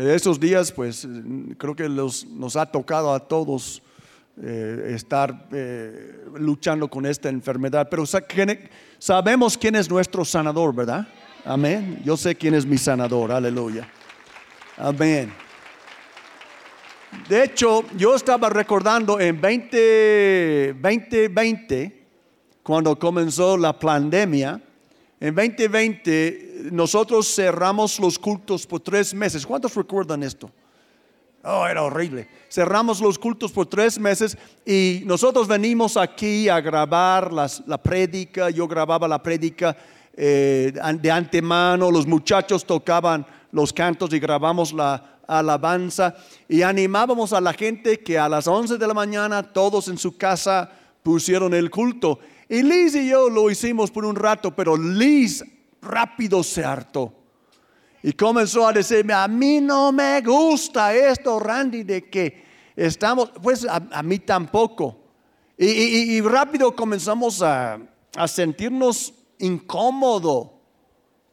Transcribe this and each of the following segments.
Pero estos días, pues creo que nos ha tocado a todos eh, estar eh, luchando con esta enfermedad. Pero sabemos quién es nuestro sanador, ¿verdad? Amén. Yo sé quién es mi sanador. Aleluya. Amén. De hecho, yo estaba recordando en 2020, cuando comenzó la pandemia, en 2020 nosotros cerramos los cultos por tres meses. ¿Cuántos recuerdan esto? Oh, era horrible. Cerramos los cultos por tres meses y nosotros venimos aquí a grabar la prédica. Yo grababa la prédica eh, de antemano, los muchachos tocaban los cantos y grabamos la alabanza y animábamos a la gente que a las 11 de la mañana todos en su casa pusieron el culto. Y Liz y yo lo hicimos por un rato, pero Liz rápido se hartó. Y comenzó a decirme, a mí no me gusta esto, Randy, de que estamos, pues a, mí tampoco. Y, rápido comenzamos a, sentirnos incómodos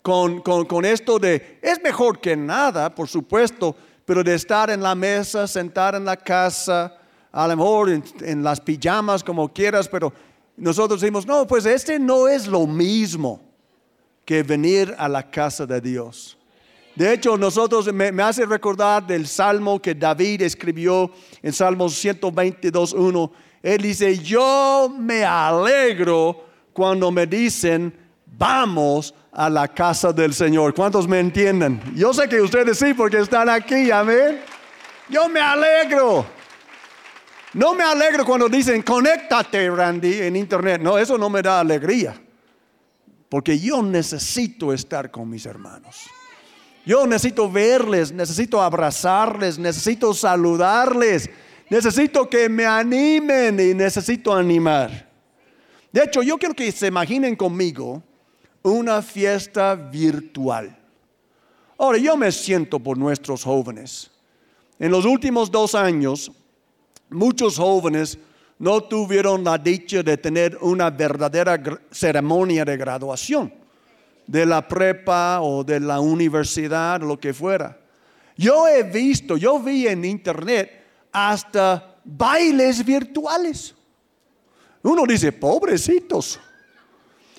con, con, esto de, es mejor que nada, por supuesto, pero de estar en la mesa, sentar en la casa, a lo mejor en, en las pijamas, como quieras, pero nosotros decimos, no, pues este no es lo mismo que venir a la casa de Dios. De hecho, nosotros me, hace recordar del salmo que David escribió en Salmo 122.1. Él dice, yo me alegro cuando me dicen, vamos a la casa del Señor. ¿Cuántos me entienden? Yo sé que ustedes sí, porque están aquí, amén. Yo me alegro. No me alegro cuando dicen, conéctate, Randy, en internet. No, eso no me da alegría. Porque yo necesito estar con mis hermanos. Yo necesito verles, necesito abrazarles, necesito saludarles, necesito que me animen y necesito animar. De hecho, yo quiero que se imaginen conmigo una fiesta virtual. Ahora, yo me siento por nuestros jóvenes. En los últimos dos años, muchos jóvenes no tuvieron la dicha de tener una verdadera ceremonia de graduación de la prepa o de la universidad, lo que fuera. Yo he visto, yo vi en internet hasta bailes virtuales. Uno dice, pobrecitos.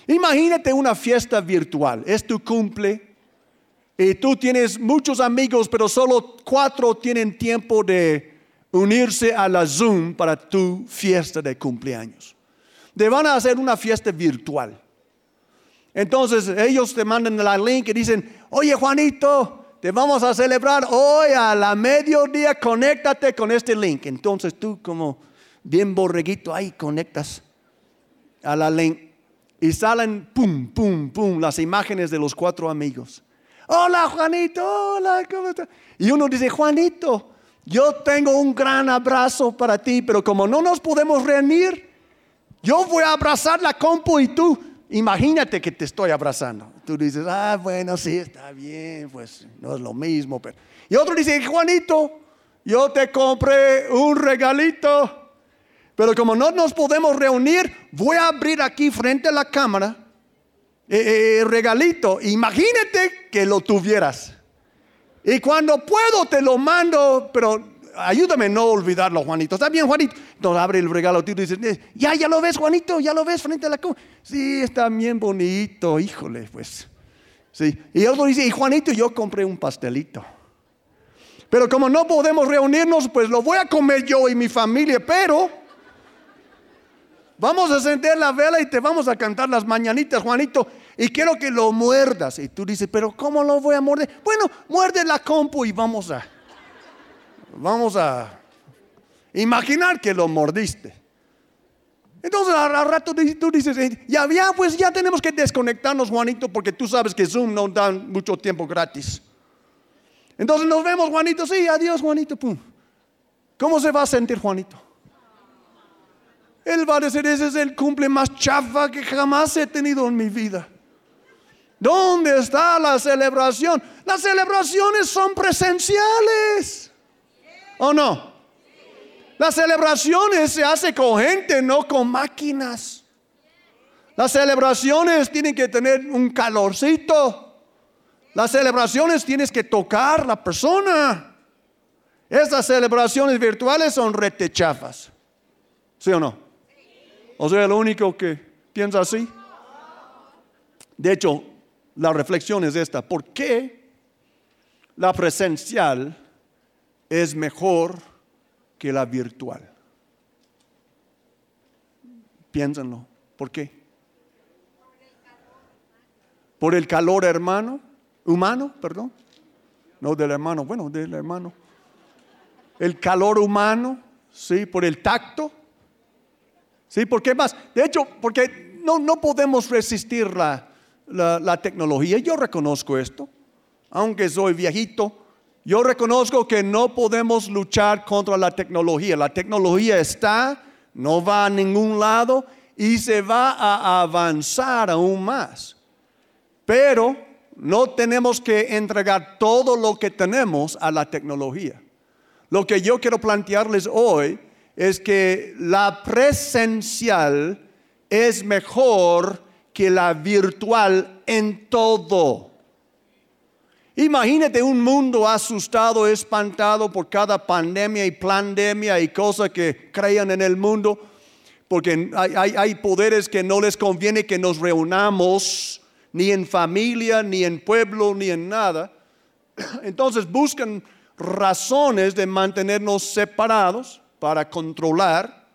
Imagínate una fiesta virtual, es tu cumple y tú tienes muchos amigos, pero solo cuatro tienen tiempo de unirse a la Zoom para tu fiesta de cumpleaños. Te van a hacer una fiesta virtual. Entonces ellos te mandan la link y dicen, oye Juanito, te vamos a celebrar hoy a la mediodía, conéctate con este link. Entonces tú como bien borreguito ahí conectas a la link y salen, pum, pum, pum, las imágenes de los cuatro amigos. Hola Juanito, hola, ¿cómo estás? Y uno dice, Juanito, yo tengo un gran abrazo para ti, pero como no nos podemos reunir, yo voy a abrazar la compu y tú Imagínate que te estoy abrazando. Tú dices, ah, bueno, sí, está bien, pues no es lo mismo. Pero... Y otro dice, Juanito, yo te compré un regalito, pero como no nos podemos reunir, voy a abrir aquí frente a la cámara el eh, eh, regalito. Imagínate que lo tuvieras. Y cuando puedo te lo mando, pero ayúdame a no olvidarlo, Juanito. ¿Está bien, Juanito? Entonces abre el regalo y dice, eh, ya, ya lo ves, Juanito, ya lo ves frente a la cama. Sí, está bien bonito, híjole, pues. Sí. Y otro dice, y Juanito, yo compré un pastelito. Pero como no podemos reunirnos, pues lo voy a comer yo y mi familia, pero vamos a encender la vela y te vamos a cantar las mañanitas, Juanito, y quiero que lo muerdas. Y tú dices, pero ¿cómo lo voy a morder? Bueno, muerde la compu y vamos a vamos a imaginar que lo mordiste. Entonces al rato tú dices, ya, ya, pues ya tenemos que desconectarnos, Juanito, porque tú sabes que Zoom no da mucho tiempo gratis. Entonces nos vemos, Juanito, sí, adiós, Juanito. ¿Cómo se va a sentir Juanito? Él va a decir, ese es el cumple más chafa que jamás he tenido en mi vida. ¿Dónde está la celebración? Las celebraciones son presenciales. ¿O no? Las celebraciones se hacen con gente, no con máquinas. Las celebraciones tienen que tener un calorcito. Las celebraciones tienes que tocar la persona. Estas celebraciones virtuales son retechafas. ¿Sí o no? ¿O sea, el único que piensa así? De hecho, la reflexión es esta. ¿Por qué la presencial es mejor que la virtual? Piénsenlo. ¿Por qué? Por el calor hermano, humano, perdón. No del hermano, bueno, del hermano. El calor humano, sí, por el tacto. Sí, ¿por qué más? De hecho, porque no, no podemos resistir la, la, tecnología. Yo reconozco esto, aunque soy viejito. Yo reconozco que no podemos luchar contra la tecnología. La tecnología está, no va a ningún lado y se va a avanzar aún más. Pero no tenemos que entregar todo lo que tenemos a la tecnología. Lo que yo quiero plantearles hoy es que la presencial es mejor que la virtual en todo. Imagínate un mundo asustado, espantado por cada pandemia y pandemia y cosas que crean en el mundo porque hay, poderes que no les conviene que nos reunamos ni en familia, ni en pueblo, ni en nada. Entonces buscan razones de mantenernos separados para controlar.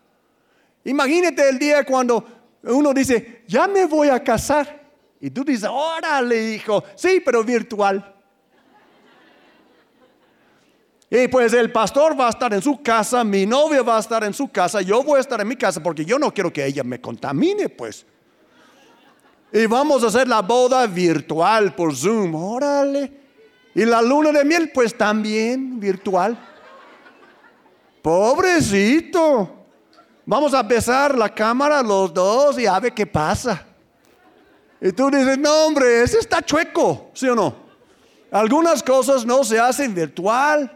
Imagínate el día cuando uno dice, ya me voy a casar. Y tú dices, órale, hijo, sí, pero virtual. Y pues el pastor va a estar en su casa, mi novia va a estar en su casa, yo voy a estar en mi casa porque yo no quiero que ella me contamine, pues. Y vamos a hacer la boda virtual por Zoom, órale. Y la luna de miel, pues también virtual. Pobrecito. Vamos a besar la cámara los dos y a ver qué pasa. Y tú dices, no hombre, ese está chueco, ¿sí o no? Algunas cosas no se hacen virtual.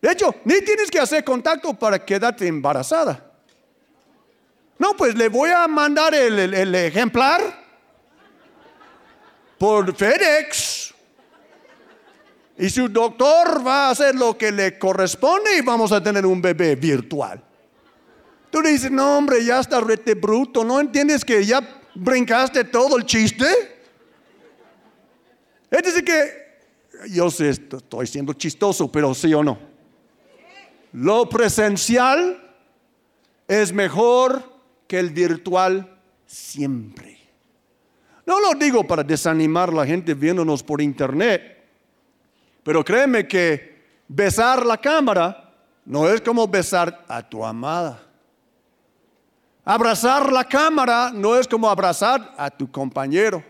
De hecho, ni tienes que hacer contacto para quedarte embarazada. No, pues le voy a mandar el, ejemplar por FedEx. Y su doctor va a hacer lo que le corresponde y vamos a tener un bebé virtual. Tú dices, no hombre, ya está rete bruto, ¿no entiendes que ya brincaste todo el chiste? Es decir que, yo sé, estoy siendo chistoso, pero sí o no. Lo presencial es mejor que el virtual siempre. No lo digo para desanimar a la gente viéndonos por internet, pero créeme que besar la cámara no es como besar a tu amada. Abrazar la cámara no es como abrazar a tu compañero.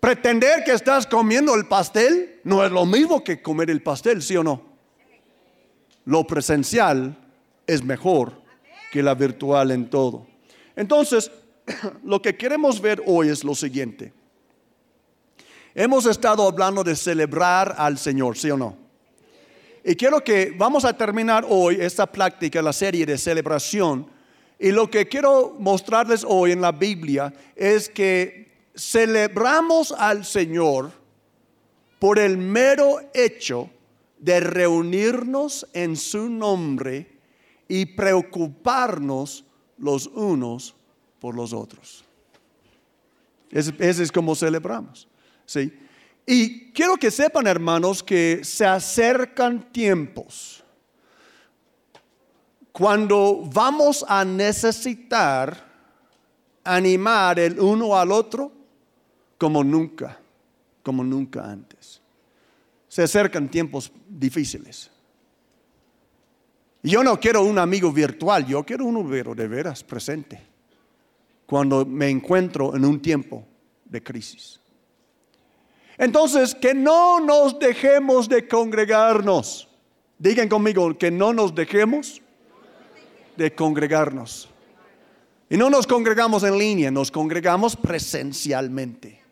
Pretender que estás comiendo el pastel no es lo mismo que comer el pastel, ¿sí o no? lo presencial es mejor que la virtual en todo. Entonces, lo que queremos ver hoy es lo siguiente. Hemos estado hablando de celebrar al Señor, ¿sí o no? Y quiero que vamos a terminar hoy esta práctica, la serie de celebración. Y lo que quiero mostrarles hoy en la Biblia es que celebramos al Señor por el mero hecho de reunirnos en su nombre y preocuparnos los unos por los otros. Ese, es como celebramos. ¿sí? Y quiero que sepan, hermanos, que se acercan tiempos cuando vamos a necesitar animar el uno al otro como nunca, como nunca antes se acercan tiempos difíciles. Yo no quiero un amigo virtual, yo quiero uno de veras presente cuando me encuentro en un tiempo de crisis. Entonces, que no nos dejemos de congregarnos. Digan conmigo, que no nos dejemos de congregarnos. Y no nos congregamos en línea, nos congregamos presencialmente.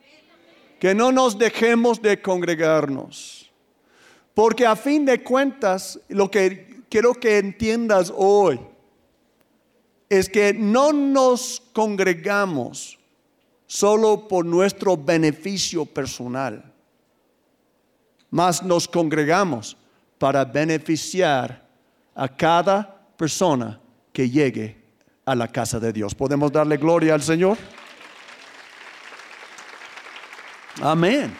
Que no nos dejemos de congregarnos. Porque a fin de cuentas, lo que quiero que entiendas hoy es que no nos congregamos solo por nuestro beneficio personal, mas nos congregamos para beneficiar a cada persona que llegue a la casa de Dios. ¿Podemos darle gloria al Señor? Amén.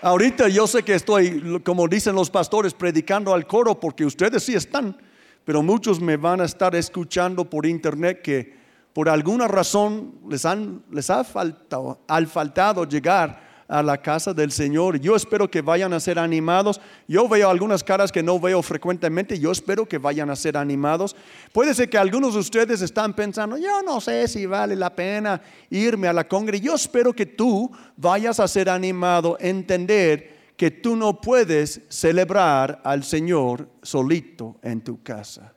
Ahorita yo sé que estoy, como dicen los pastores, predicando al coro porque ustedes sí están, pero muchos me van a estar escuchando por internet que por alguna razón les, han, les ha faltado, al faltado llegar a la casa del Señor. Yo espero que vayan a ser animados. Yo veo algunas caras que no veo frecuentemente. Yo espero que vayan a ser animados. Puede ser que algunos de ustedes están pensando, yo no sé si vale la pena irme a la congre. Yo espero que tú vayas a ser animado, entender que tú no puedes celebrar al Señor solito en tu casa.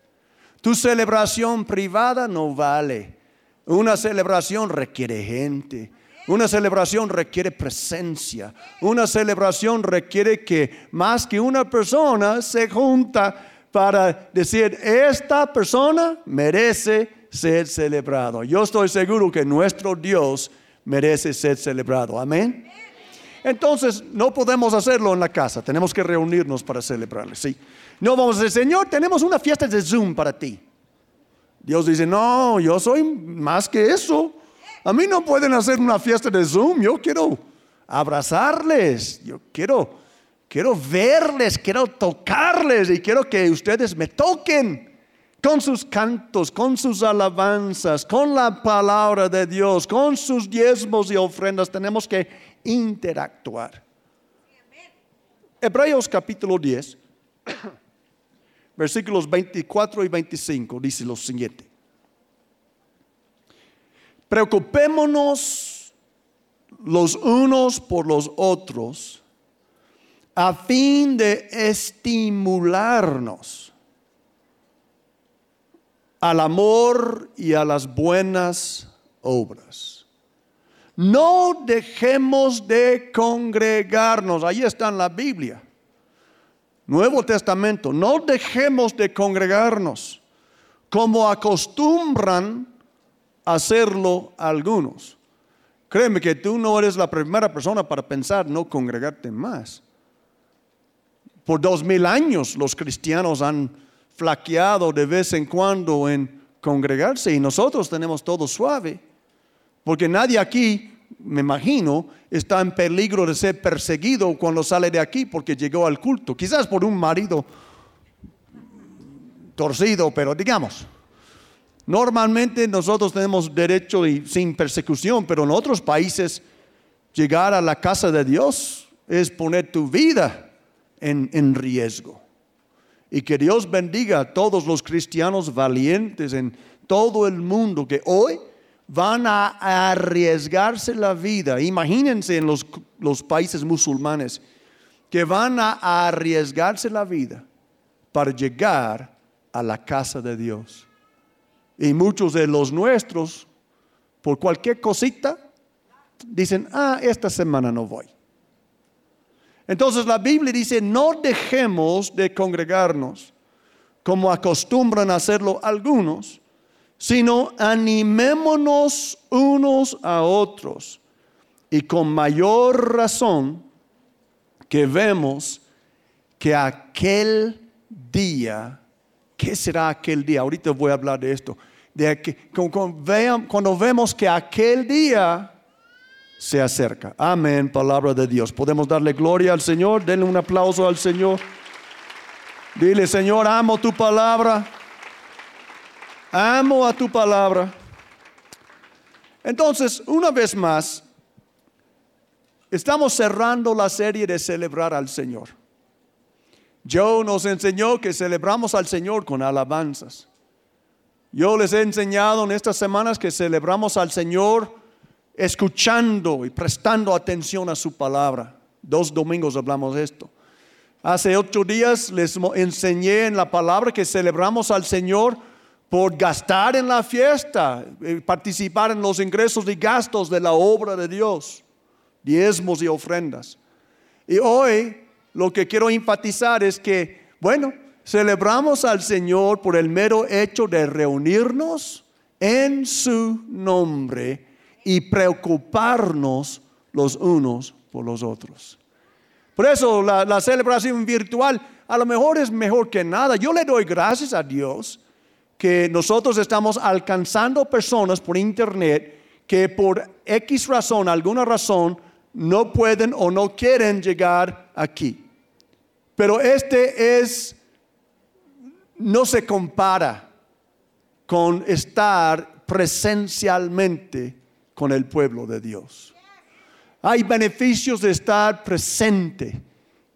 Tu celebración privada no vale. Una celebración requiere gente. Una celebración requiere presencia. Una celebración requiere que más que una persona se junta para decir, esta persona merece ser celebrado. Yo estoy seguro que nuestro Dios merece ser celebrado. Amén. Entonces, no podemos hacerlo en la casa, tenemos que reunirnos para celebrarle. Sí. No vamos a decir, Señor, tenemos una fiesta de Zoom para ti. Dios dice, no, yo soy más que eso. A mí no pueden hacer una fiesta de Zoom. Yo quiero abrazarles. Yo quiero, quiero verles, quiero tocarles y quiero que ustedes me toquen con sus cantos, con sus alabanzas, con la palabra de Dios, con sus diezmos y ofrendas. Tenemos que interactuar. Hebreos capítulo 10, versículos 24 y 25 dice lo siguiente. Preocupémonos los unos por los otros a fin de estimularnos al amor y a las buenas obras. No dejemos de congregarnos, ahí está en la Biblia. Nuevo Testamento, no dejemos de congregarnos como acostumbran hacerlo algunos. Créeme que tú no eres la primera persona para pensar no congregarte más. Por dos mil años los cristianos han flaqueado de vez en cuando en congregarse y nosotros tenemos todo suave. Porque nadie aquí, me imagino, está en peligro de ser perseguido cuando sale de aquí porque llegó al culto. Quizás por un marido torcido, pero digamos. Normalmente nosotros tenemos derecho y sin persecución, pero en otros países llegar a la casa de Dios es poner tu vida en, riesgo. Y que Dios bendiga a todos los cristianos valientes en todo el mundo que hoy van a arriesgarse la vida. Imagínense en los países musulmanes que van a arriesgarse la vida para llegar a la casa de Dios. Y muchos de los nuestros, por cualquier cosita, dicen, ah, esta semana no voy. Entonces la Biblia dice, no dejemos de congregarnos como acostumbran hacerlo algunos, sino animémonos unos a otros. Y con mayor razón que vemos que aquel día ¿Qué será aquel día? Ahorita voy a hablar de esto. De que, cuando vemos que aquel día se acerca. Amén, palabra de Dios. Podemos darle gloria al Señor. Denle un aplauso al Señor. Dile, Señor, amo tu palabra. Amo a tu palabra. Entonces, una vez más, estamos cerrando la serie de celebrar al Señor. Joe nos enseñó que celebramos al Señor con alabanzas. Yo les he enseñado en estas semanas que celebramos al Señor escuchando y prestando atención a su palabra. Dos domingos hablamos de esto. Hace ocho días les enseñé en la palabra que celebramos al Señor por gastar en la fiesta, eh, participar en los ingresos y gastos de la obra de Dios, diezmos y ofrendas. Y hoy lo que quiero enfatizar es que, bueno, celebramos al Señor por el mero hecho de reunirnos en su nombre y preocuparnos los unos por los otros. Por eso la, la, celebración virtual a lo mejor es mejor que nada. Yo le doy gracias a Dios que nosotros estamos alcanzando personas por internet que por X razón, alguna razón, no pueden o no quieren llegar aquí. Pero este es, no se compara con estar presencialmente con el pueblo de Dios. Hay beneficios de estar presente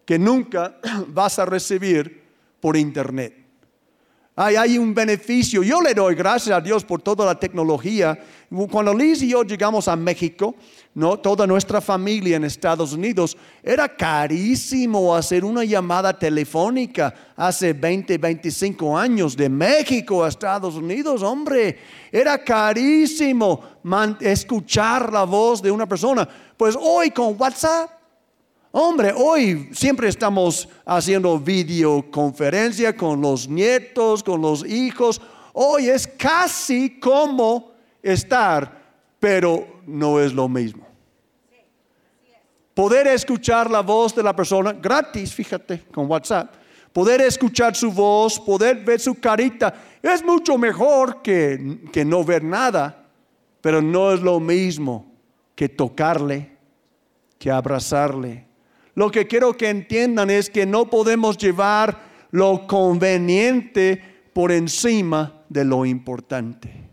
que nunca vas a recibir por internet. Hay, un beneficio. Yo le doy gracias a Dios por toda la tecnología. Cuando Liz y yo llegamos a México, ¿no? toda nuestra familia en Estados Unidos, era carísimo hacer una llamada telefónica hace 20, 25 años de México a Estados Unidos, hombre. Era carísimo escuchar la voz de una persona. Pues hoy con WhatsApp Hombre, hoy siempre estamos haciendo videoconferencia con los nietos, con los hijos. Hoy es casi como estar, pero no es lo mismo. Poder escuchar la voz de la persona gratis, fíjate, con WhatsApp. Poder escuchar su voz, poder ver su carita, es mucho mejor que, que no ver nada, pero no es lo mismo que tocarle, que abrazarle, lo que quiero que entiendan es que no podemos llevar lo conveniente por encima de lo importante.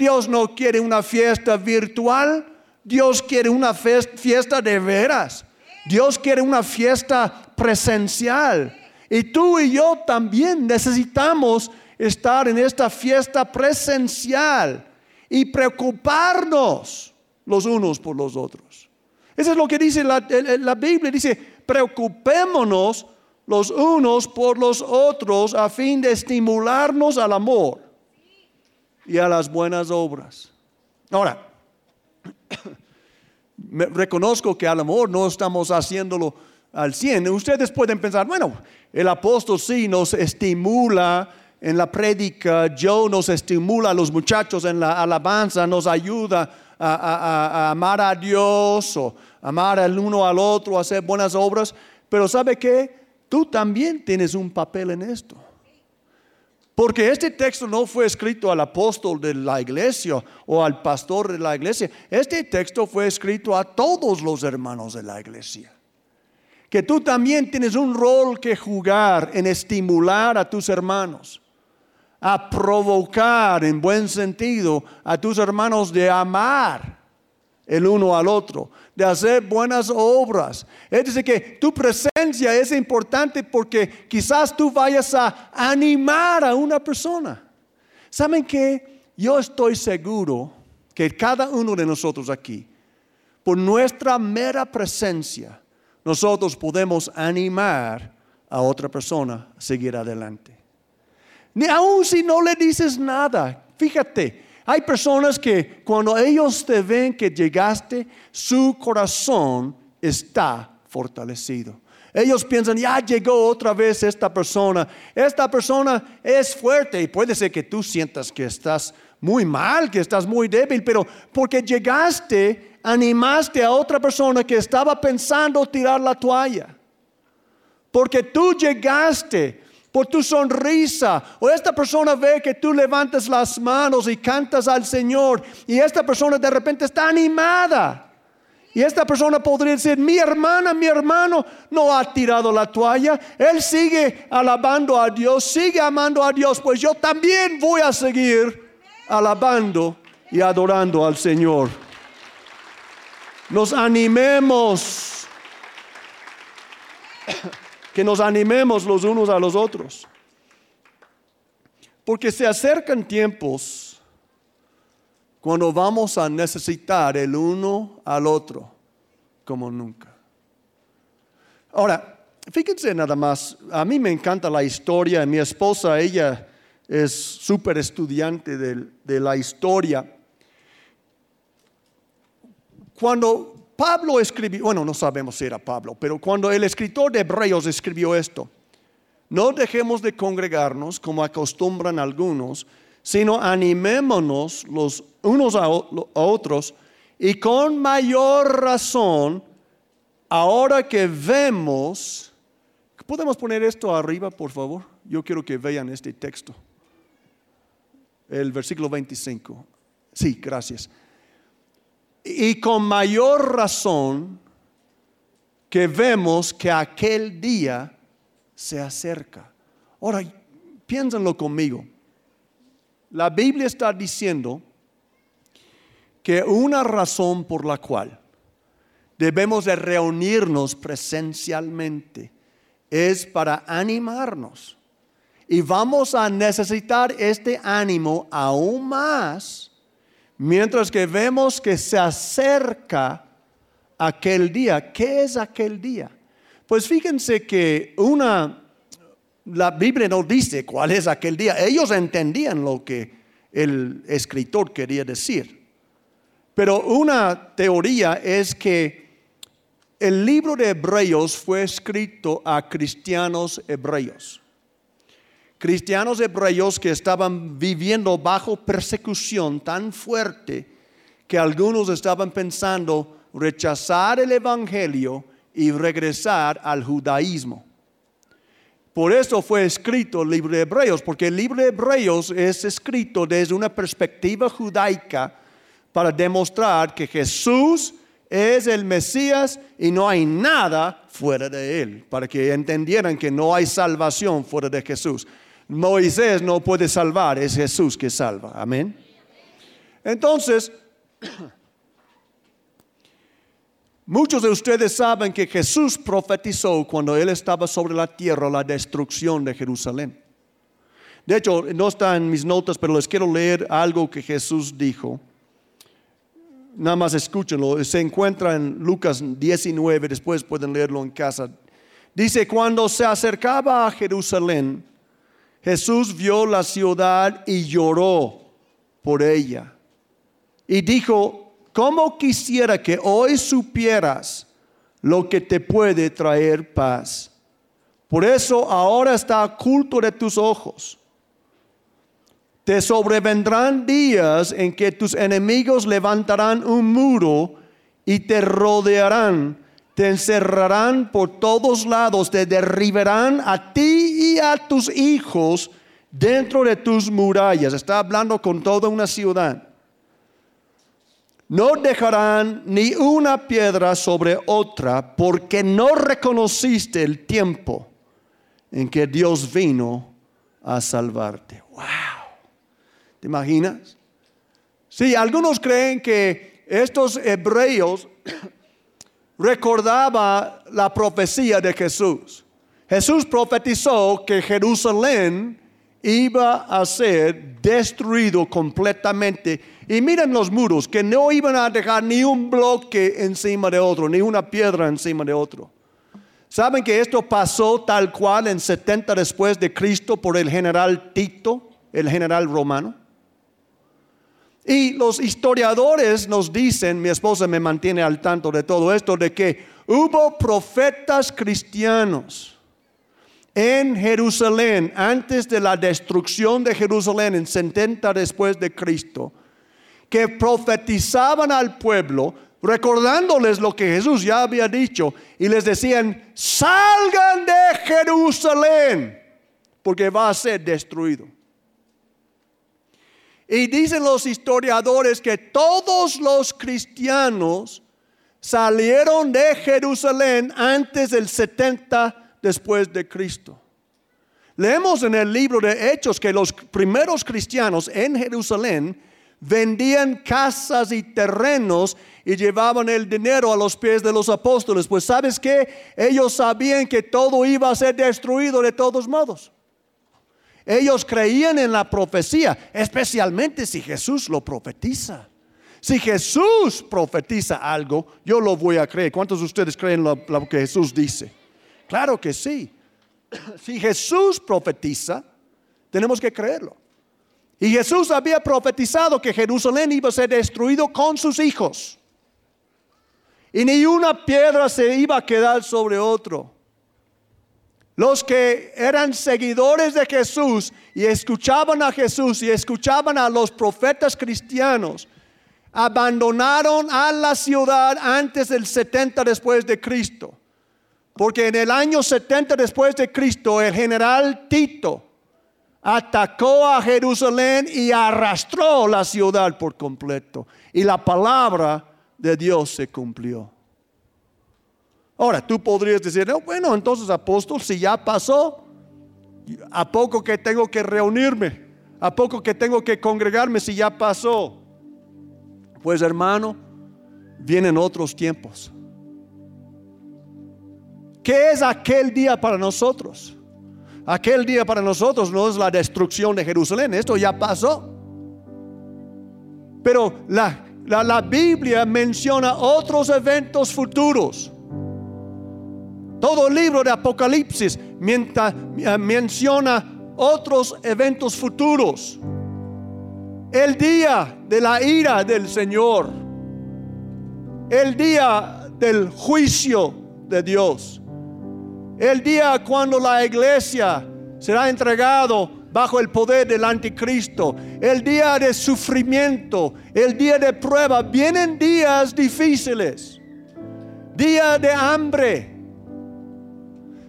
Dios no quiere una fiesta virtual, Dios quiere una fiesta de veras. Dios quiere una fiesta presencial. Y tú y yo también necesitamos estar en esta fiesta presencial y preocuparnos los unos por los otros. Eso es lo que dice la, la Biblia. Dice, preocupémonos los unos por los otros a fin de estimularnos al amor y a las buenas obras. Ahora, reconozco que al amor no estamos haciéndolo al 100. Ustedes pueden pensar, bueno, el apóstol sí nos estimula en la prédica, Joe nos estimula a los muchachos en la alabanza, nos ayuda a, amar a Dios o amar al uno al otro, hacer buenas obras. Pero ¿sabe qué? Tú también tienes un papel en esto. Porque este texto no fue escrito al apóstol de la iglesia o al pastor de la iglesia. Este texto fue escrito a todos los hermanos de la iglesia. Que tú también tienes un rol que jugar en estimular a tus hermanos a provocar en buen sentido a tus hermanos de amar el uno al otro, de hacer buenas obras. Es decir, que tu presencia es importante porque quizás tú vayas a animar a una persona. ¿Saben que Yo estoy seguro que cada uno de nosotros aquí, por nuestra mera presencia, nosotros podemos animar a otra persona a seguir adelante. Ni aun si no le dices nada. Fíjate, hay personas que cuando ellos te ven que llegaste, su corazón está fortalecido. Ellos piensan, ya llegó otra vez esta persona. Esta persona es fuerte y puede ser que tú sientas que estás muy mal, que estás muy débil, pero porque llegaste, animaste a otra persona que estaba pensando tirar la toalla. Porque tú llegaste, por tu sonrisa. O esta persona ve que tú levantas las manos y cantas al Señor. Y esta persona de repente está animada. Y esta persona podría decir, mi hermana, mi hermano no ha tirado la toalla. Él sigue alabando a Dios, sigue amando a Dios. Pues yo también voy a seguir alabando y adorando al Señor. Nos animemos que nos animemos los unos a los otros. Porque se acercan tiempos cuando vamos a necesitar el uno al otro como nunca. Ahora, fíjense nada más, a mí me encanta la historia, mi esposa, ella es súper estudiante de, de la historia. Cuando Pablo escribió, bueno, no sabemos si era Pablo, pero cuando el escritor de Hebreos escribió esto, no dejemos de congregarnos como acostumbran algunos, sino animémonos los unos a, otros y con mayor razón, ahora que vemos, ¿podemos poner esto arriba, por favor? Yo quiero que vean este texto. El versículo 25. Sí, gracias. Y con mayor razón que vemos que aquel día se acerca. Ahora, piénsenlo conmigo. La Biblia está diciendo que una razón por la cual debemos de reunirnos presencialmente es para animarnos. Y vamos a necesitar este ánimo aún más mientras que vemos que se acerca aquel día. ¿Qué es aquel día? Pues fíjense que una, la Biblia no dice cuál es aquel día. Ellos entendían lo que el escritor quería decir. Pero una teoría es que el libro de Hebreos fue escrito a cristianos hebreos. Cristianos hebreos que estaban viviendo bajo persecución tan fuerte que algunos estaban pensando rechazar el Evangelio y regresar al judaísmo. Por eso fue escrito el libro de Hebreos, porque el libro de Hebreos es escrito desde una perspectiva judaica para demostrar que Jesús es el Mesías y no hay nada fuera de él, para que entendieran que no hay salvación fuera de Jesús. Moisés no puede salvar, es Jesús que salva. Amén. Entonces, muchos de ustedes saben que Jesús profetizó cuando él estaba sobre la tierra la destrucción de Jerusalén. De hecho, no está en mis notas, pero les quiero leer algo que Jesús dijo nada más escúchenlo, se encuentra en Lucas 19, después pueden leerlo en casa. Dice, cuando se acercaba a Jerusalén, Jesús vio la ciudad y lloró por ella. Y dijo, ¿cómo quisiera que hoy supieras lo que te puede traer paz? Por eso ahora está oculto de tus ojos te sobrevendrán días en que tus enemigos levantarán un muro y te rodearán, te encerrarán por todos lados, te derribarán a ti y a tus hijos dentro de tus murallas. Está hablando con toda una ciudad. No dejarán ni una piedra sobre otra porque no reconociste el tiempo en que Dios vino a salvarte. ¡Wow! ¿Te imaginas? Sí, algunos creen que estos hebreos recordaba la profecía de Jesús. Jesús profetizó que Jerusalén iba a ser destruido completamente. Y miren los muros, que no iban a dejar ni un bloque encima de otro, ni una piedra encima de otro. ¿Saben que esto pasó tal cual en 70 después de Cristo por el general Tito, el general romano? Y los historiadores nos dicen, mi esposa me mantiene al tanto de todo esto, de que hubo profetas cristianos en Jerusalén antes de la destrucción de Jerusalén en 70 después de Cristo, que profetizaban al pueblo recordándoles lo que Jesús ya había dicho y les decían, salgan de Jerusalén porque va a ser destruido. Y dicen los historiadores que todos los cristianos salieron de Jerusalén antes del 70 después de Cristo. Leemos en el libro de Hechos que los primeros cristianos en Jerusalén vendían casas y terrenos y llevaban el dinero a los pies de los apóstoles. Pues sabes que ellos sabían que todo iba a ser destruido de todos modos. Ellos creían en la profecía, especialmente si Jesús lo profetiza. Si Jesús profetiza algo, yo lo voy a creer. ¿Cuántos de ustedes creen lo, que Jesús dice? Claro que sí. Si Jesús profetiza, tenemos que creerlo. Y Jesús había profetizado que Jerusalén iba a ser destruido con sus hijos. Y ni una piedra se iba a quedar sobre otro. Los que eran seguidores de Jesús y escuchaban a Jesús y escuchaban a los profetas cristianos, abandonaron a la ciudad antes del 70 después de Cristo. Porque en el año 70 después de Cristo, el general Tito atacó a Jerusalén y arrastró la ciudad por completo. Y la palabra de Dios se cumplió. Ahora, tú podrías decir, bueno, entonces apóstol, si ya pasó, ¿a poco que tengo que reunirme? ¿A poco que tengo que congregarme si ya pasó? Pues hermano, vienen otros tiempos. ¿Qué es aquel día para nosotros? Aquel día para nosotros no es la destrucción de Jerusalén, esto ya pasó. Pero la, la, Biblia menciona otros eventos futuros. Todo el libro de Apocalipsis eh, menciona otros eventos futuros. El día de la ira del Señor. El día del juicio de Dios. El día cuando la iglesia será entregado bajo el poder del anticristo. El día de sufrimiento, el día de prueba. Vienen días difíciles. Día de hambre.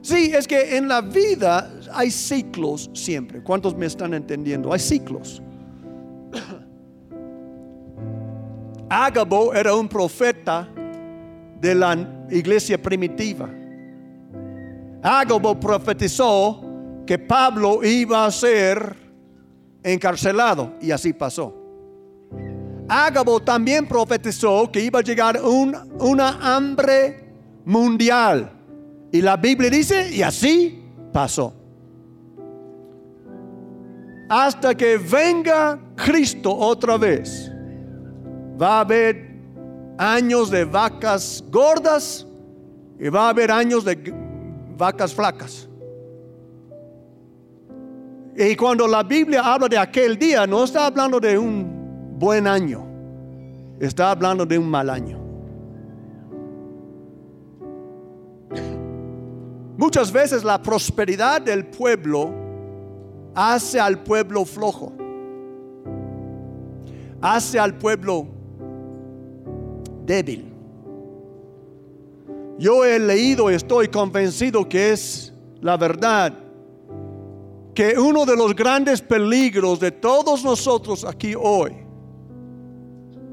Sí, es que en la vida hay ciclos siempre. ¿Cuántos me están entendiendo? Hay ciclos. Ágabo era un profeta de la iglesia primitiva. Ágabo profetizó que Pablo iba a ser encarcelado y así pasó. Ágabo también profetizó que iba a llegar una hambre mundial. Y la Biblia dice, y así pasó. Hasta que venga Cristo otra vez, va a haber años de vacas gordas y va a haber años de vacas flacas. Y cuando la Biblia habla de aquel día, no está hablando de un buen año, está hablando de un mal año. Muchas veces la prosperidad del pueblo hace al pueblo flojo, hace al pueblo débil. Yo he leído y estoy convencido que es la verdad que uno de los grandes peligros de todos nosotros aquí hoy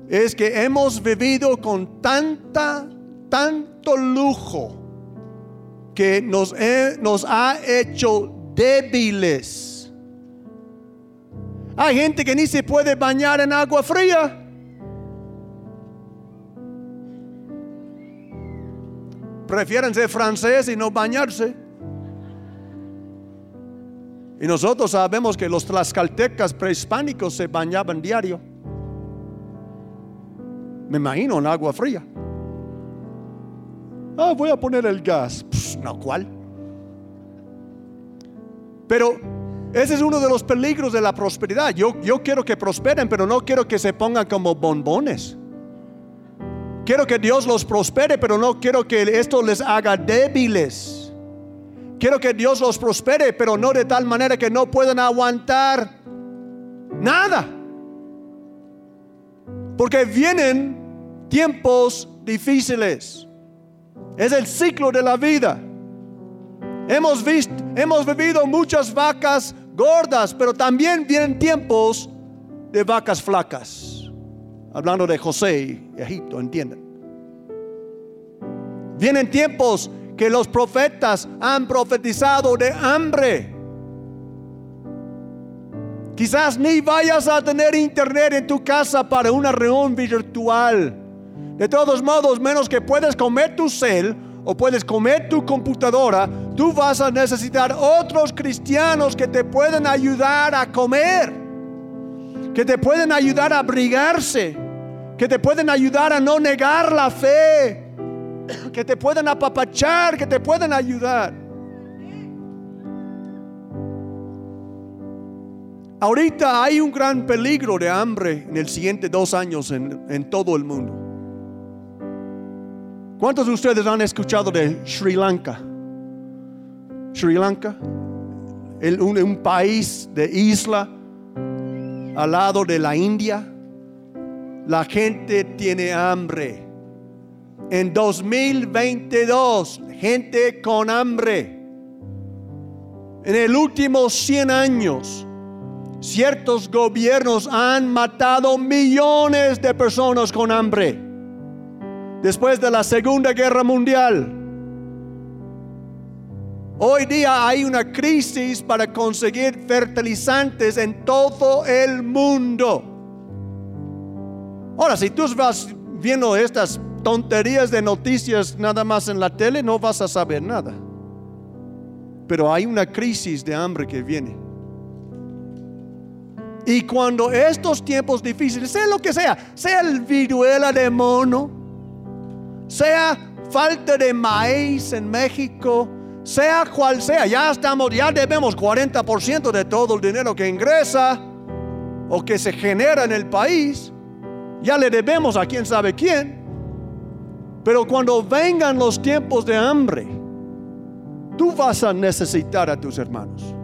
es que hemos vivido con tanta, tanto lujo que nos, ha hecho débiles. Hay gente que ni se puede bañar en agua fría. prefieren ser francés y no bañarse. Y nosotros sabemos que los tlaxcaltecas prehispánicos se bañaban diario. Me imagino en agua fría. Ah, voy a poner el gas. no, ¿cuál? Pero ese es uno de los peligros de la prosperidad. Yo, yo quiero que prosperen, pero no quiero que se pongan como bombones. Quiero que Dios los prospere, pero no quiero que esto les haga débiles. Quiero que Dios los prospere, pero no de tal manera que no puedan aguantar nada. Porque vienen tiempos difíciles. Es el ciclo de la vida. Hemos visto, hemos vivido muchas vacas gordas, pero también vienen tiempos de vacas flacas. Hablando de José y Egipto, entienden. Vienen tiempos que los profetas han profetizado de hambre. Quizás ni vayas a tener internet en tu casa para una reunión virtual. De todos modos, menos que puedes comer tu cel o puedes comer tu computadora, tú vas a necesitar otros cristianos que te pueden ayudar a comer que te pueden ayudar a abrigarse, que te pueden ayudar a no negar la fe, que te pueden apapachar, que te pueden ayudar. Ahorita hay un gran peligro de hambre en el siguiente dos años en todo el mundo. ¿Cuántos de ustedes han escuchado de Sri Lanka? Sri Lanka, un, país de isla al lado de la India, la gente tiene hambre. En 2022, gente con hambre. En el último 100 años, ciertos gobiernos han matado millones de personas con hambre. Después de la Segunda Guerra Mundial, Hoy día hay una crisis para conseguir fertilizantes en todo el mundo. Ahora, si tú vas viendo estas tonterías de noticias nada más en la tele, no vas a saber nada. Pero hay una crisis de hambre que viene. Y cuando estos tiempos difíciles, sea lo que sea, sea el viruela de mono, sea falta de maíz en México, sea cual sea, ya estamos, ya debemos 40% de todo el dinero que ingresa o que se genera en el país, ya le debemos a quién sabe quién. Pero cuando vengan los tiempos de hambre, tú vas a necesitar a tus hermanos.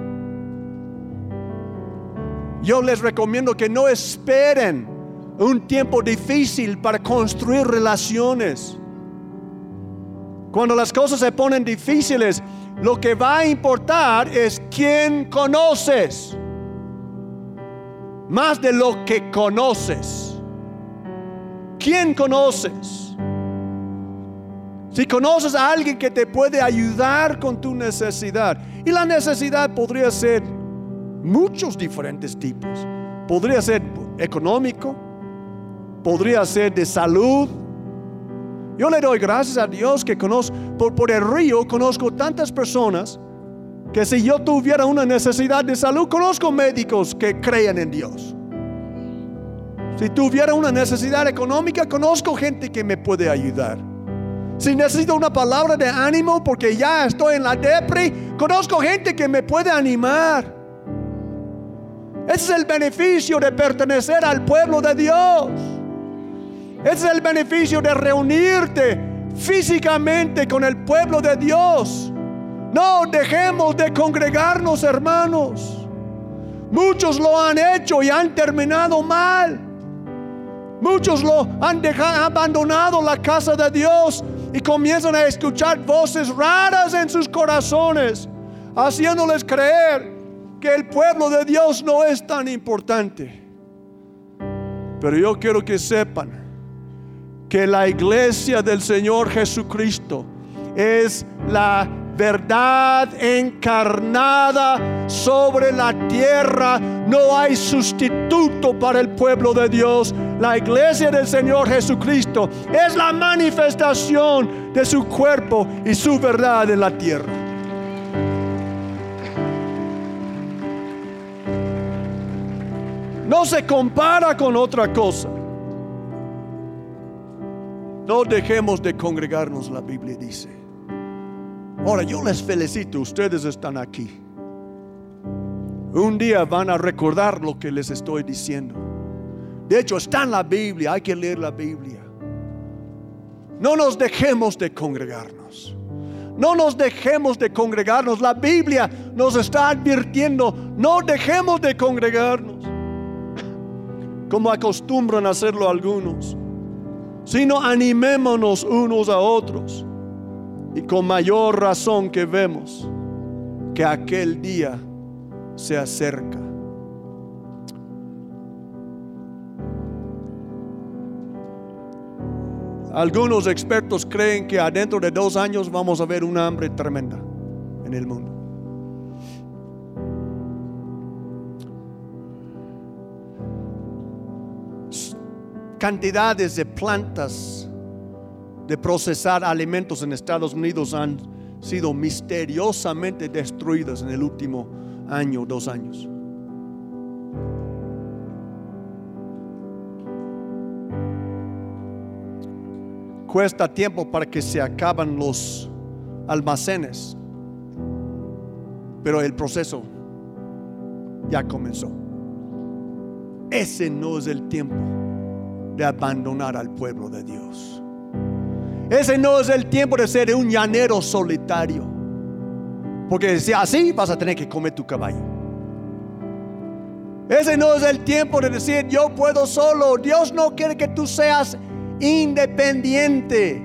Yo les recomiendo que no esperen un tiempo difícil para construir relaciones. Cuando las cosas se ponen difíciles, lo que va a importar es quién conoces. Más de lo que conoces. ¿Quién conoces? Si conoces a alguien que te puede ayudar con tu necesidad, y la necesidad podría ser muchos diferentes tipos. Podría ser económico, podría ser de salud, yo le doy gracias a Dios que conozco, por, por el río conozco tantas personas que si yo tuviera una necesidad de salud, conozco médicos que creen en Dios. Si tuviera una necesidad económica, conozco gente que me puede ayudar. Si necesito una palabra de ánimo porque ya estoy en la depre, conozco gente que me puede animar. Ese es el beneficio de pertenecer al pueblo de Dios. Ese es el beneficio de reunirte físicamente con el pueblo de Dios. No dejemos de congregarnos, hermanos. Muchos lo han hecho y han terminado mal. Muchos lo han dejado, abandonado la casa de Dios y comienzan a escuchar voces raras en sus corazones, haciéndoles creer que el pueblo de Dios no es tan importante. Pero yo quiero que sepan que la iglesia del Señor Jesucristo es la verdad encarnada sobre la tierra. No hay sustituto para el pueblo de Dios. La iglesia del Señor Jesucristo es la manifestación de su cuerpo y su verdad en la tierra. No se compara con otra cosa. No dejemos de congregarnos, la Biblia dice. Ahora, yo les felicito, ustedes están aquí. Un día van a recordar lo que les estoy diciendo. De hecho, está en la Biblia, hay que leer la Biblia. No nos dejemos de congregarnos. No nos dejemos de congregarnos. La Biblia nos está advirtiendo, no dejemos de congregarnos. Como acostumbran hacerlo algunos sino animémonos unos a otros. Y con mayor razón que vemos que aquel día se acerca. Algunos expertos creen que adentro de dos años vamos a ver una hambre tremenda en el mundo. Cantidades de plantas de procesar alimentos en Estados Unidos han sido misteriosamente destruidas en el último año, dos años. Cuesta tiempo para que se acaban los almacenes, pero el proceso ya comenzó. Ese no es el tiempo de abandonar al pueblo de Dios. Ese no es el tiempo de ser un llanero solitario. Porque si así vas a tener que comer tu caballo. Ese no es el tiempo de decir yo puedo solo. Dios no quiere que tú seas independiente.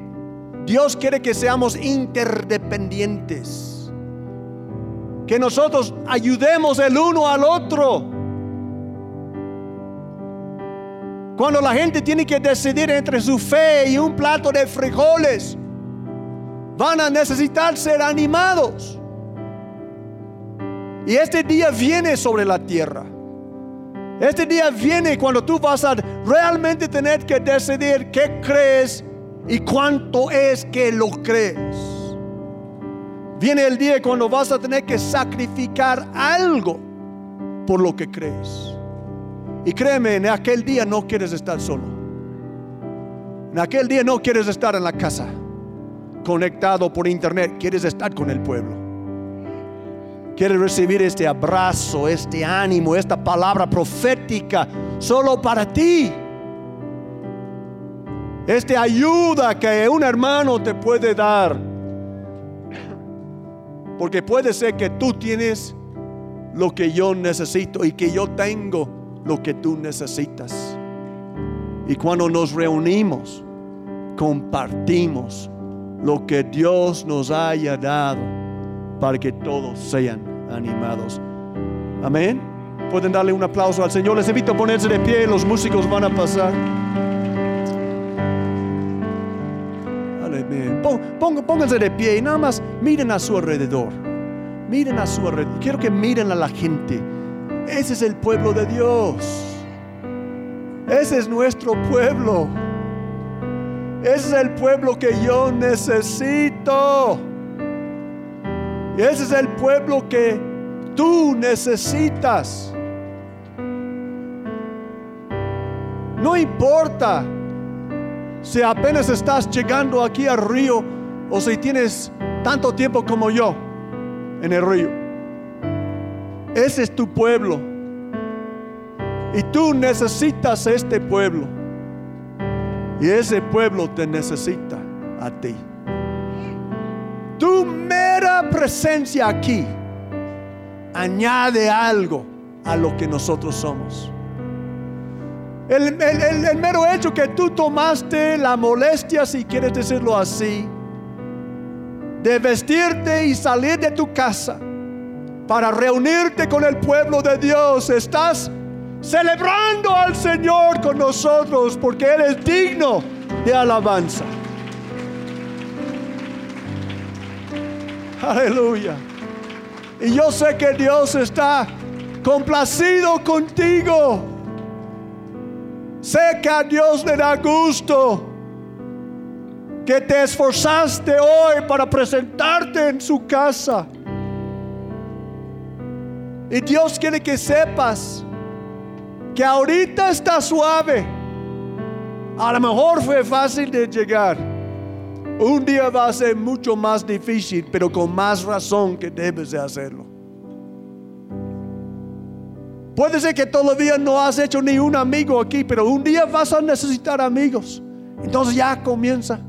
Dios quiere que seamos interdependientes. Que nosotros ayudemos el uno al otro. Cuando la gente tiene que decidir entre su fe y un plato de frijoles, van a necesitar ser animados. Y este día viene sobre la tierra. Este día viene cuando tú vas a realmente tener que decidir qué crees y cuánto es que lo crees. Viene el día cuando vas a tener que sacrificar algo por lo que crees. Y créeme, en aquel día no quieres estar solo. En aquel día no quieres estar en la casa, conectado por internet, quieres estar con el pueblo. Quieres recibir este abrazo, este ánimo, esta palabra profética solo para ti. Esta ayuda que un hermano te puede dar. Porque puede ser que tú tienes lo que yo necesito y que yo tengo lo que tú necesitas. Y cuando nos reunimos, compartimos lo que Dios nos haya dado para que todos sean animados. Amén. Pueden darle un aplauso al Señor. Les invito a ponerse de pie. Los músicos van a pasar. Pónganse de pie y nada más miren a su alrededor. Miren a su alrededor. Quiero que miren a la gente. Ese es el pueblo de Dios. Ese es nuestro pueblo. Ese es el pueblo que yo necesito. Ese es el pueblo que tú necesitas. No importa si apenas estás llegando aquí al río o si tienes tanto tiempo como yo en el río. Ese es tu pueblo. Y tú necesitas este pueblo. Y ese pueblo te necesita a ti. Tu mera presencia aquí añade algo a lo que nosotros somos. El, mero hecho que tú tomaste la molestia, si quieres decirlo así, de vestirte y salir de tu casa para reunirte con el pueblo de Dios, estás celebrando al Señor con nosotros porque Él es digno de alabanza. Aleluya. Y yo sé que Dios está complacido contigo. Sé que a Dios le da gusto que te esforzaste hoy para presentarte en su casa. Y Dios quiere que sepas que ahorita está suave. A lo mejor fue fácil de llegar. Un día va a ser mucho más difícil, pero con más razón que debes de hacerlo. Puede ser que todavía no has hecho ni un amigo aquí, pero un día vas a necesitar amigos. Entonces ya comienza.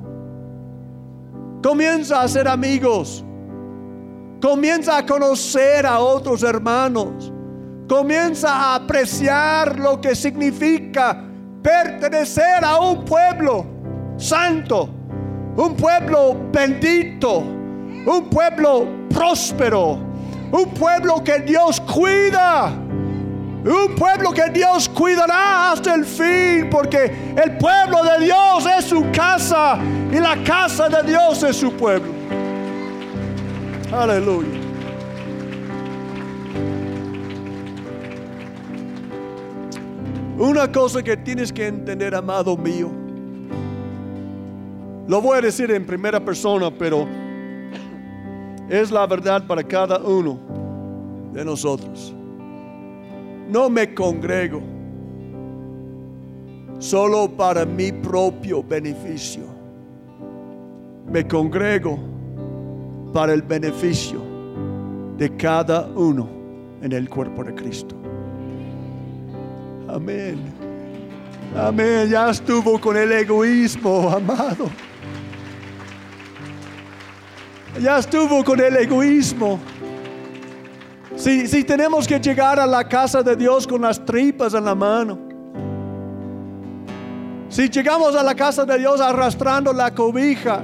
Comienza a ser amigos. Comienza a conocer a otros hermanos. Comienza a apreciar lo que significa pertenecer a un pueblo santo, un pueblo bendito, un pueblo próspero, un pueblo que Dios cuida. Un pueblo que Dios cuidará hasta el fin, porque el pueblo de Dios es su casa y la casa de Dios es su pueblo. Aleluya. Una cosa que tienes que entender, amado mío, lo voy a decir en primera persona, pero es la verdad para cada uno de nosotros. No me congrego solo para mi propio beneficio. Me congrego para el beneficio de cada uno en el cuerpo de Cristo. Amén. Amén. Ya estuvo con el egoísmo, amado. Ya estuvo con el egoísmo. Si, si tenemos que llegar a la casa de Dios con las tripas en la mano. Si llegamos a la casa de Dios arrastrando la cobija,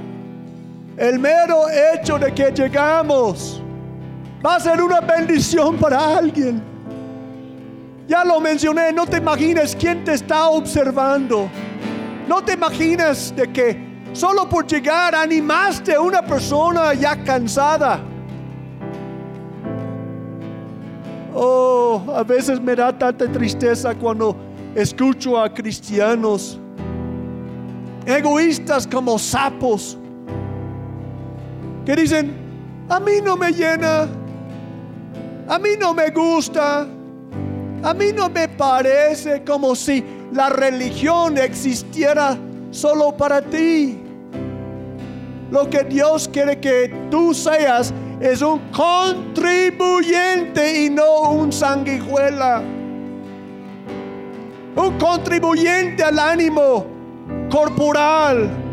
el mero hecho de que llegamos va a ser una bendición para alguien. Ya lo mencioné, no te imagines quién te está observando. No te imagines de que solo por llegar animaste a una persona ya cansada. Oh, a veces me da tanta tristeza cuando escucho a cristianos egoístas como sapos que dicen, a mí no me llena, a mí no me gusta, a mí no me parece como si la religión existiera solo para ti. Lo que Dios quiere que tú seas es un contribuyente y no un sanguijuela. Un contribuyente al ánimo corporal.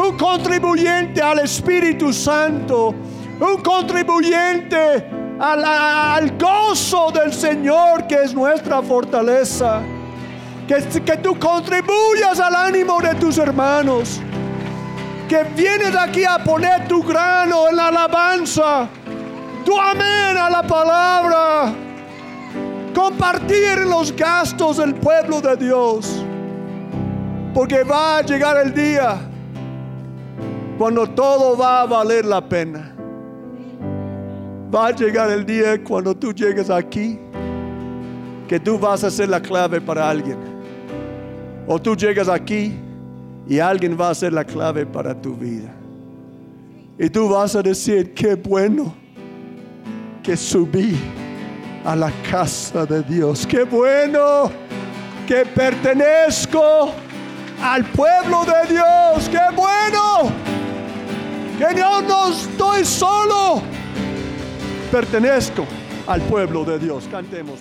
Un contribuyente al Espíritu Santo. Un contribuyente al, gozo del Señor que es nuestra fortaleza. Que, que tú contribuyas al ánimo de tus hermanos que vienes aquí a poner tu grano en la alabanza, tu amén a la palabra, compartir los gastos del pueblo de Dios, porque va a llegar el día cuando todo va a valer la pena. Va a llegar el día cuando tú llegues aquí, que tú vas a ser la clave para alguien. O tú llegas aquí y alguien va a ser la clave para tu vida. Y tú vas a decir, qué bueno que subí a la casa de Dios. Qué bueno que pertenezco al pueblo de Dios. Qué bueno que yo no estoy solo. Pertenezco al pueblo de Dios. Cantemos.